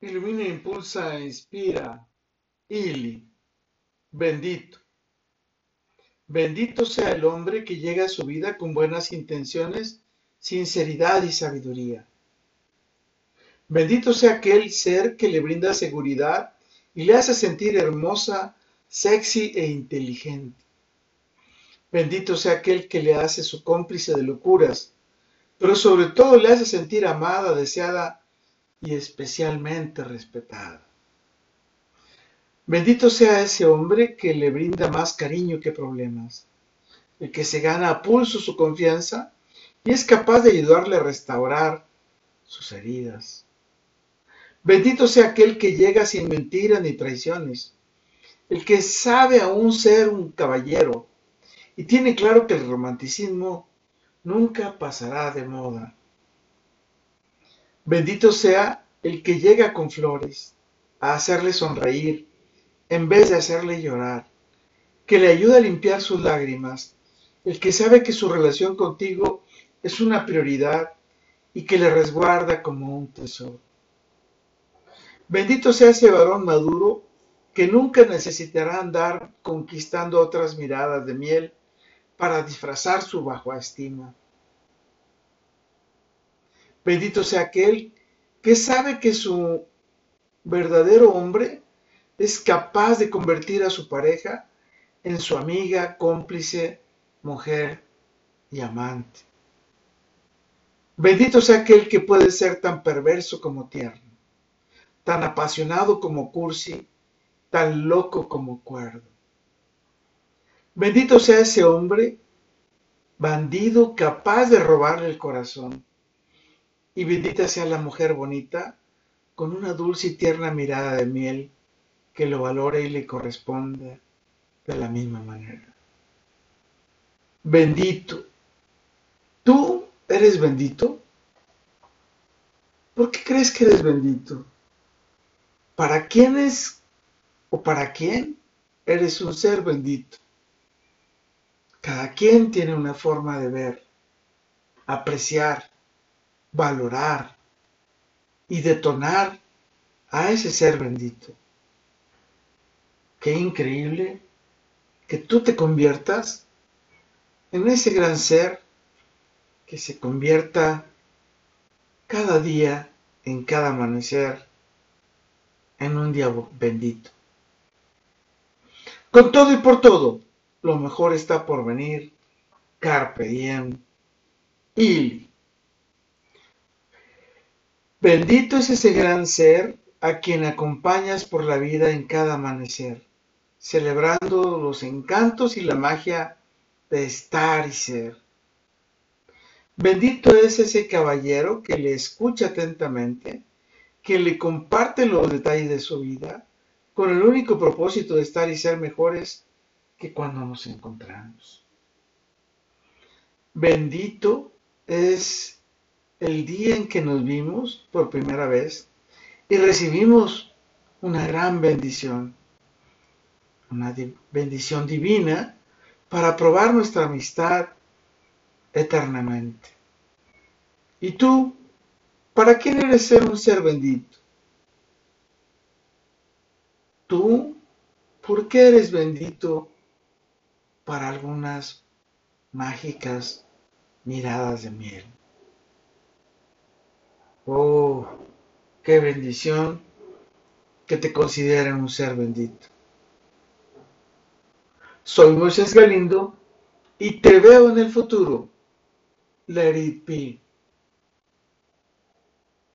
Ilumina, impulsa, inspira. Ili. Bendito. Bendito sea el hombre que llega a su vida con buenas intenciones, sinceridad y sabiduría. Bendito sea aquel ser que le brinda seguridad y le hace sentir hermosa, sexy e inteligente. Bendito sea aquel que le hace su cómplice de locuras, pero sobre todo le hace sentir amada, deseada y especialmente respetada. Bendito sea ese hombre que le brinda más cariño que problemas, el que se gana a pulso su confianza y es capaz de ayudarle a restaurar sus heridas. Bendito sea aquel que llega sin mentiras ni traiciones, el que sabe aún ser un caballero y tiene claro que el romanticismo nunca pasará de moda. Bendito sea el que llega con flores a hacerle sonreír en vez de hacerle llorar, que le ayuda a limpiar sus lágrimas, el que sabe que su relación contigo es una prioridad y que le resguarda como un tesoro. Bendito sea ese varón maduro que nunca necesitará andar conquistando otras miradas de miel para disfrazar su baja estima. Bendito sea aquel que sabe que su verdadero hombre es capaz de convertir a su pareja en su amiga, cómplice, mujer y amante. Bendito sea aquel que puede ser tan perverso como tierno, tan apasionado como cursi, tan loco como cuerdo. Bendito sea ese hombre bandido capaz de robarle el corazón. Y bendita sea la mujer bonita con una dulce y tierna mirada de miel que lo valore y le corresponde de la misma manera. Bendito. ¿Tú eres bendito? ¿Por qué crees que eres bendito? ¿Para quién es o para quién eres un ser bendito? Cada quien tiene una forma de ver, apreciar, valorar y detonar a ese ser bendito. Qué increíble que tú te conviertas en ese gran ser que se convierta cada día, en cada amanecer, en un día bendito. Con todo y por todo, lo mejor está por venir. Carpe diem. Y bendito es ese gran ser a quien acompañas por la vida en cada amanecer celebrando los encantos y la magia de estar y ser. Bendito es ese caballero que le escucha atentamente, que le comparte los detalles de su vida, con el único propósito de estar y ser mejores que cuando nos encontramos. Bendito es el día en que nos vimos por primera vez y recibimos una gran bendición una bendición divina para probar nuestra amistad eternamente. ¿Y tú, para quién eres ser un ser bendito? ¿Tú, por qué eres bendito para algunas mágicas miradas de miel? Oh, qué bendición que te consideren un ser bendito. Soy Moisés Galindo y te veo en el futuro. Let it.